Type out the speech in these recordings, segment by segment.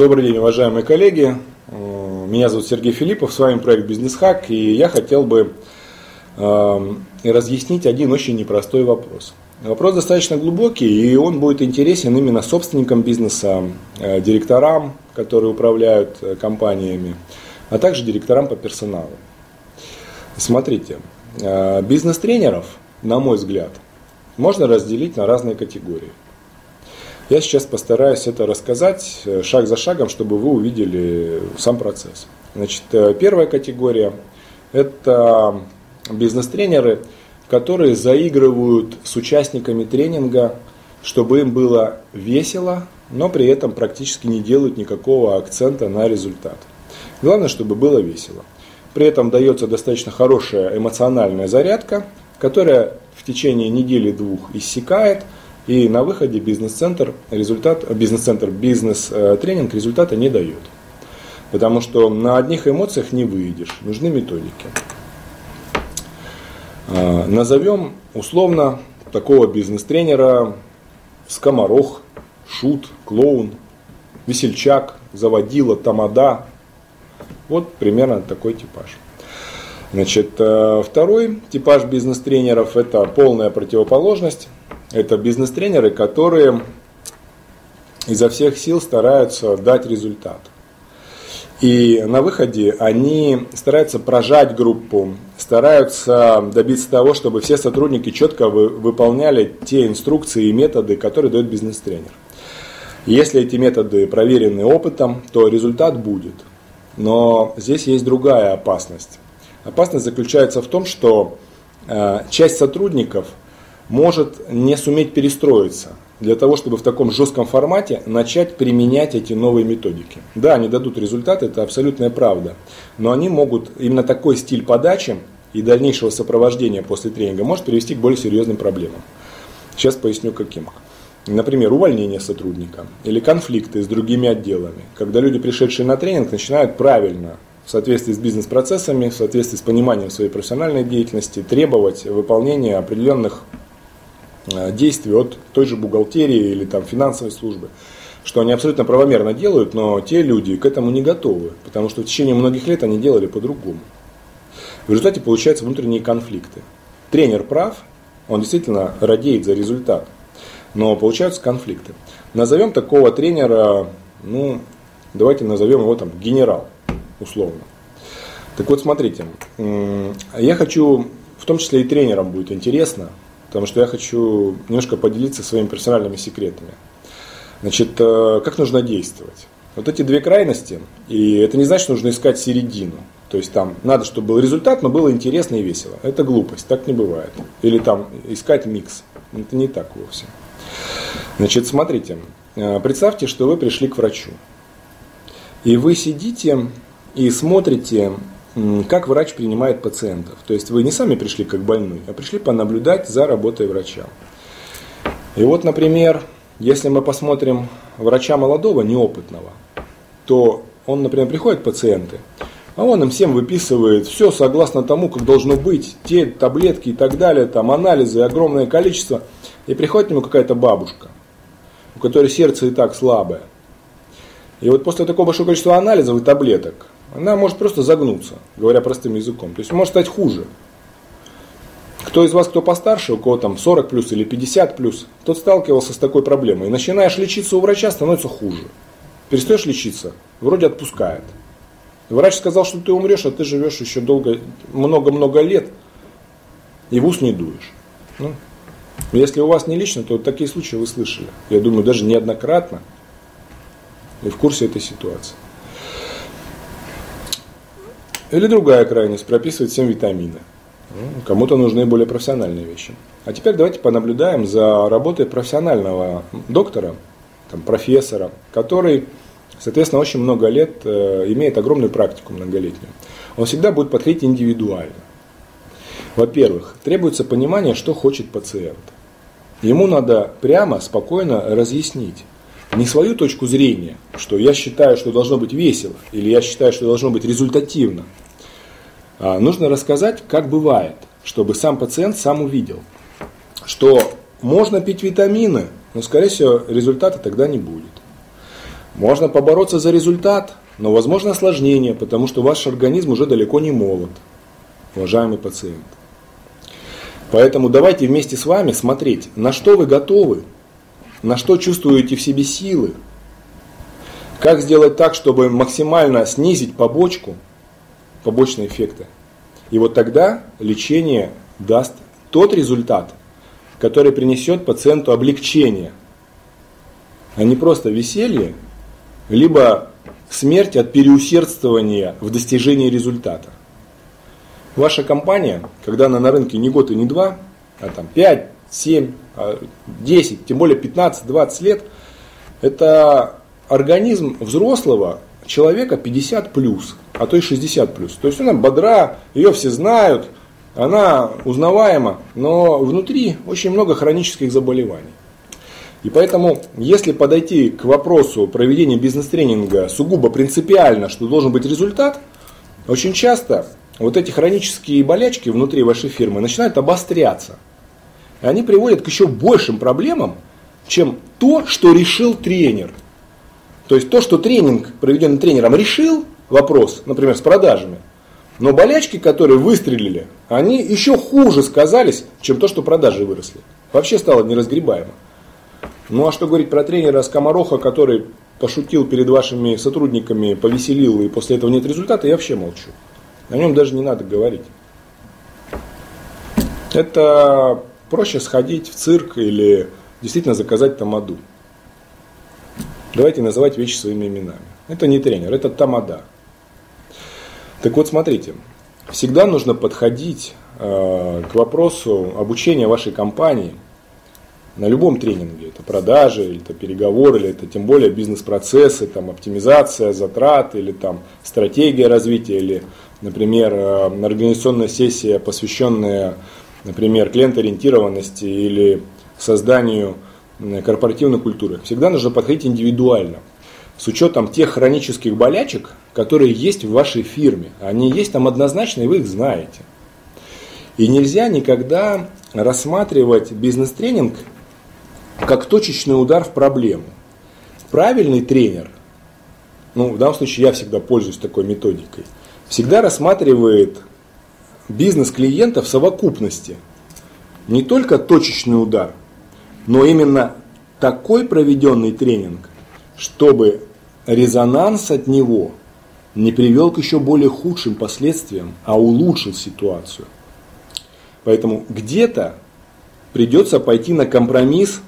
Добрый день, уважаемые коллеги. Меня зовут Сергей Филиппов, с вами проект Бизнес Хак, и я хотел бы э, разъяснить один очень непростой вопрос. Вопрос достаточно глубокий, и он будет интересен именно собственникам бизнеса, э, директорам, которые управляют э, компаниями, а также директорам по персоналу. Смотрите, э, бизнес-тренеров, на мой взгляд, можно разделить на разные категории. Я сейчас постараюсь это рассказать э, шаг за шагом, чтобы вы увидели сам процесс. Значит, э, первая категория – это бизнес-тренеры, которые заигрывают с участниками тренинга, чтобы им было весело, но при этом практически не делают никакого акцента на результат. Главное, чтобы было весело. При этом дается достаточно хорошая эмоциональная зарядка, которая в течение недели-двух иссякает – и на выходе бизнес-центр результат, бизнес-центр бизнес-тренинг результата не дает. Потому что на одних эмоциях не выйдешь, нужны методики. А, назовем условно такого бизнес-тренера скоморох, шут, клоун, весельчак, заводила, тамада. Вот примерно такой типаж. Значит, э, второй типаж бизнес-тренеров – это полная противоположность. Это бизнес-тренеры, которые изо всех сил стараются дать результат. И на выходе они стараются прожать группу, стараются добиться того, чтобы все сотрудники четко вы, выполняли те инструкции и методы, которые дает бизнес-тренер. Если эти методы проверены опытом, то результат будет. Но здесь есть другая опасность. Опасность заключается в том, что э, часть сотрудников – может не суметь перестроиться для того, чтобы в таком жестком формате начать применять эти новые методики. Да, они дадут результат, это абсолютная правда, но они могут, именно такой стиль подачи и дальнейшего сопровождения после тренинга может привести к более серьезным проблемам. Сейчас поясню каким. Например, увольнение сотрудника или конфликты с другими отделами, когда люди, пришедшие на тренинг, начинают правильно в соответствии с бизнес-процессами, в соответствии с пониманием своей профессиональной деятельности, требовать выполнения определенных действий от той же бухгалтерии или там финансовой службы, что они абсолютно правомерно делают, но те люди к этому не готовы, потому что в течение многих лет они делали по-другому. В результате получаются внутренние конфликты. Тренер прав, он действительно радеет за результат, но получаются конфликты. Назовем такого тренера, ну, давайте назовем его там генерал, условно. Так вот, смотрите, я хочу, в том числе и тренерам будет интересно, потому что я хочу немножко поделиться своими персональными секретами. Значит, э, как нужно действовать? Вот эти две крайности, и это не значит, что нужно искать середину. То есть там надо, чтобы был результат, но было интересно и весело. Это глупость, так не бывает. Или там искать микс. Это не так вовсе. Значит, смотрите, э, представьте, что вы пришли к врачу. И вы сидите и смотрите как врач принимает пациентов. То есть вы не сами пришли как больной, а пришли понаблюдать за работой врача. И вот, например, если мы посмотрим врача молодого, неопытного, то он, например, приходит пациенты, а он им всем выписывает все согласно тому, как должно быть, те таблетки и так далее, там анализы, огромное количество. И приходит к нему какая-то бабушка, у которой сердце и так слабое. И вот после такого большого количества анализов и таблеток, она может просто загнуться, говоря простым языком. То есть может стать хуже. Кто из вас, кто постарше, у кого там 40 плюс или 50 плюс, тот сталкивался с такой проблемой. И начинаешь лечиться у врача, становится хуже. Перестаешь лечиться, вроде отпускает. Врач сказал, что ты умрешь, а ты живешь еще долго, много-много лет, и в ус не дуешь. Ну, если у вас не лично, то такие случаи вы слышали. Я думаю, даже неоднократно и в курсе этой ситуации. Или другая крайность, прописывать всем витамины. Ну, кому-то нужны более профессиональные вещи. А теперь давайте понаблюдаем за работой профессионального доктора, там, профессора, который, соответственно, очень много лет э, имеет огромную практику многолетнюю. Он всегда будет подходить индивидуально. Во-первых, требуется понимание, что хочет пациент. Ему надо прямо, спокойно разъяснить, не свою точку зрения, что я считаю, что должно быть весело, или я считаю, что должно быть результативно. А нужно рассказать, как бывает, чтобы сам пациент сам увидел, что можно пить витамины, но, скорее всего, результата тогда не будет. Можно побороться за результат, но возможно осложнение, потому что ваш организм уже далеко не молод, уважаемый пациент. Поэтому давайте вместе с вами смотреть, на что вы готовы, на что чувствуете в себе силы, как сделать так, чтобы максимально снизить побочку, побочные эффекты. И вот тогда лечение даст тот результат, который принесет пациенту облегчение, а не просто веселье, либо смерть от переусердствования в достижении результата. Ваша компания, когда она на рынке не год и не два, а там 5, 7, 10, тем более 15, 20 лет, это организм взрослого человека 50 плюс, а то и 60 плюс. То есть она бодра, ее все знают, она узнаваема, но внутри очень много хронических заболеваний. И поэтому, если подойти к вопросу проведения бизнес-тренинга сугубо принципиально, что должен быть результат, очень часто вот эти хронические болячки внутри вашей фирмы начинают обостряться. Они приводят к еще большим проблемам, чем то, что решил тренер. То есть то, что тренинг, проведенный тренером, решил вопрос, например, с продажами, но болячки, которые выстрелили, они еще хуже сказались, чем то, что продажи выросли. Вообще стало неразгребаемо. Ну а что говорить про тренера Скомороха, который пошутил перед вашими сотрудниками, повеселил и после этого нет результата, я вообще молчу. О нем даже не надо говорить. Это проще сходить в цирк или действительно заказать тамаду. Давайте называть вещи своими именами. Это не тренер, это тамада. Так вот, смотрите, всегда нужно подходить э, к вопросу обучения вашей компании – на любом тренинге. Это продажи, или это переговоры, или это тем более бизнес-процессы, там, оптимизация затрат, или там, стратегия развития, или, например, э, организационная сессия, посвященная, например, клиент-ориентированности или созданию корпоративной культуры. Всегда нужно подходить индивидуально, с учетом тех хронических болячек, которые есть в вашей фирме. Они есть там однозначно, и вы их знаете. И нельзя никогда рассматривать бизнес-тренинг как точечный удар в проблему. Правильный тренер, ну в данном случае я всегда пользуюсь такой методикой, всегда рассматривает бизнес клиента в совокупности. Не только точечный удар, но именно такой проведенный тренинг, чтобы резонанс от него не привел к еще более худшим последствиям, а улучшил ситуацию. Поэтому где-то придется пойти на компромисс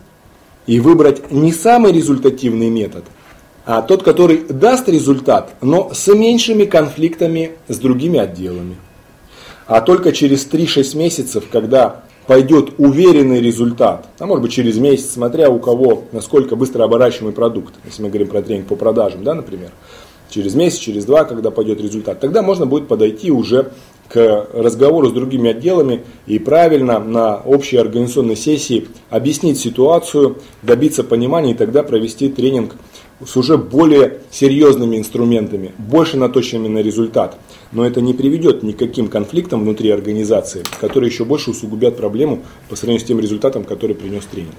и выбрать не самый результативный метод, а тот, который даст результат, но с меньшими конфликтами с другими отделами. А только через 3-6 месяцев, когда пойдет уверенный результат, а может быть через месяц, смотря у кого, насколько быстро оборачиваемый продукт, если мы говорим про тренинг по продажам, да, например, через месяц, через два, когда пойдет результат, тогда можно будет подойти уже к разговору с другими отделами и правильно на общей организационной сессии объяснить ситуацию, добиться понимания и тогда провести тренинг с уже более серьезными инструментами, больше наточенными на результат. Но это не приведет ни к каким конфликтам внутри организации, которые еще больше усугубят проблему по сравнению с тем результатом, который принес тренинг.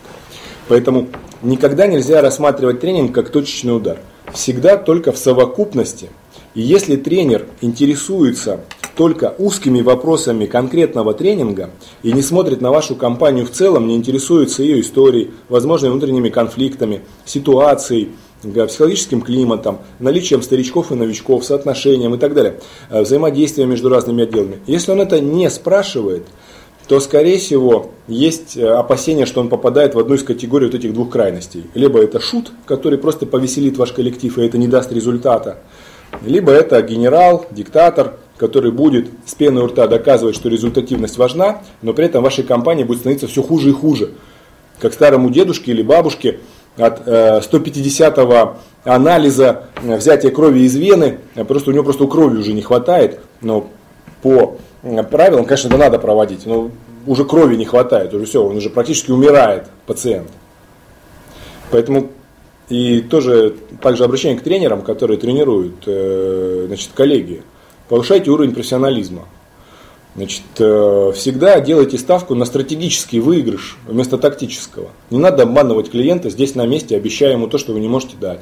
Поэтому никогда нельзя рассматривать тренинг как точечный удар. Всегда только в совокупности. И если тренер интересуется только узкими вопросами конкретного тренинга и не смотрит на вашу компанию в целом, не интересуется ее историей, возможными внутренними конфликтами, ситуацией, психологическим климатом, наличием старичков и новичков, соотношением и так далее, э, взаимодействием между разными отделами. Если он это не спрашивает, то, скорее всего, есть э, опасение, что он попадает в одну из категорий вот этих двух крайностей. Либо это шут, который просто повеселит ваш коллектив, и это не даст результата. Либо это генерал, диктатор, который будет с пеной у рта доказывать, что результативность важна, но при этом вашей компании будет становиться все хуже и хуже. Как старому дедушке или бабушке от 150-го э, анализа э, взятия крови из вены, э, просто у него просто крови уже не хватает, но по правилам, конечно, это надо проводить, но уже крови не хватает, уже все, он уже практически умирает, пациент. Поэтому и тоже также обращение к тренерам, которые тренируют значит, коллеги. Повышайте уровень профессионализма. Значит, э, всегда делайте ставку на стратегический выигрыш вместо тактического. Не надо обманывать клиента здесь на месте, обещая ему то, что вы не можете дать.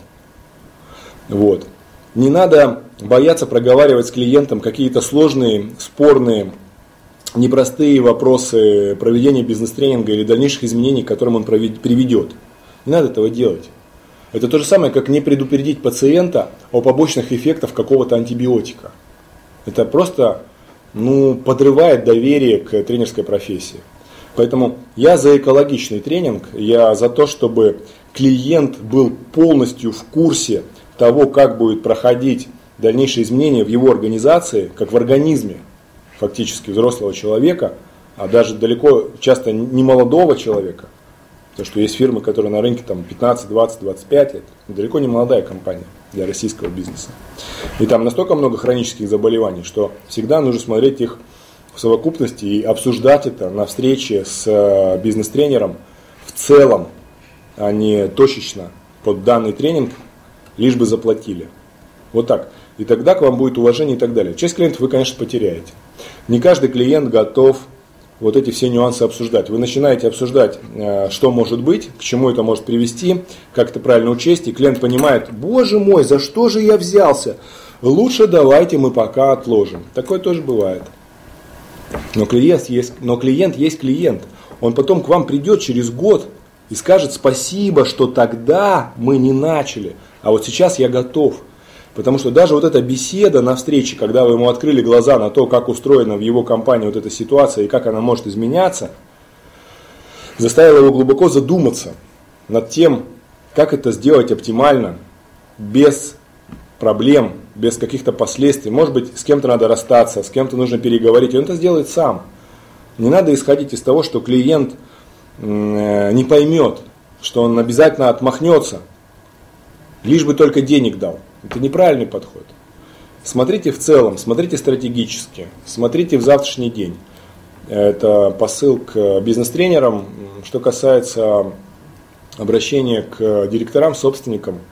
Вот. Не надо бояться проговаривать с клиентом какие-то сложные, спорные, непростые вопросы проведения бизнес-тренинга или дальнейших изменений, к которым он приведет. Не надо этого делать. Это то же самое, как не предупредить пациента о побочных эффектах какого-то антибиотика. Это просто ну, подрывает доверие к тренерской профессии. Поэтому я за экологичный тренинг, я за то, чтобы клиент был полностью в курсе того, как будет проходить дальнейшие изменения в его организации, как в организме фактически взрослого человека, а даже далеко часто не молодого человека, потому что есть фирмы, которые на рынке там 15, 20, 25 лет, далеко не молодая компания для российского бизнеса. И там настолько много хронических заболеваний, что всегда нужно смотреть их в совокупности и обсуждать это на встрече с э, бизнес-тренером в целом, а не точечно под данный тренинг, лишь бы заплатили. Вот так. И тогда к вам будет уважение и так далее. Часть клиентов вы, конечно, потеряете. Не каждый клиент готов вот эти все нюансы обсуждать. Вы начинаете обсуждать, э, что может быть, к чему это может привести, как это правильно учесть, и клиент понимает, боже мой, за что же я взялся? Лучше давайте мы пока отложим. Такое тоже бывает. Но клиент есть, но клиент есть клиент. Он потом к вам придет через год и скажет спасибо, что тогда мы не начали, а вот сейчас я готов. Потому что даже вот эта беседа на встрече, когда вы ему открыли глаза на то, как устроена в его компании вот эта ситуация и как она может изменяться, заставила его глубоко задуматься над тем, как это сделать оптимально, без проблем, без каких-то последствий. Может быть, с кем-то надо расстаться, с кем-то нужно переговорить. И он это сделает сам. Не надо исходить из того, что клиент э, не поймет, что он обязательно отмахнется, лишь бы только денег дал. Это неправильный подход. Смотрите в целом, смотрите стратегически, смотрите в завтрашний день. Это посыл к бизнес-тренерам. Что касается обращения к директорам, собственникам –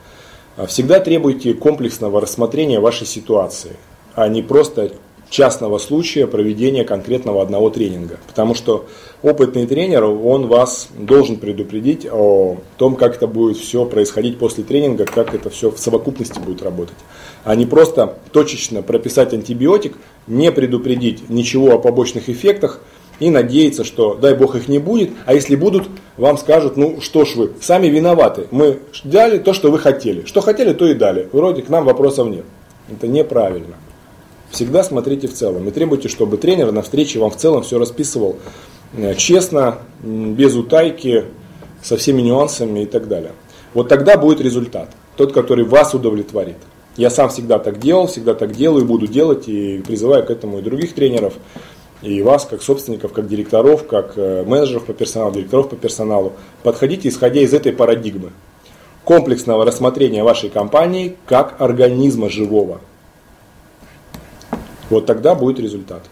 всегда требуйте комплексного рассмотрения вашей ситуации, а не просто частного случая проведения конкретного одного тренинга. Потому что опытный тренер, он вас должен предупредить о том, как это будет все происходить после тренинга, как это все в совокупности будет работать. А не просто точечно прописать антибиотик, не предупредить ничего о побочных эффектах, и надеяться, что дай бог их не будет, а если будут, вам скажут, ну что ж вы, сами виноваты, мы дали то, что вы хотели. Что хотели, то и дали. Вроде к нам вопросов нет. Это неправильно. Всегда смотрите в целом и требуйте, чтобы тренер на встрече вам в целом все расписывал э, честно, без утайки, со всеми нюансами и так далее. Вот тогда будет результат, тот, который вас удовлетворит. Я сам всегда так делал, всегда так делаю и буду делать, и призываю к этому и других тренеров и вас, как собственников, как директоров, как э, менеджеров по персоналу, директоров по персоналу, подходите, исходя из этой парадигмы комплексного рассмотрения вашей компании как организма живого. Вот тогда будет результат.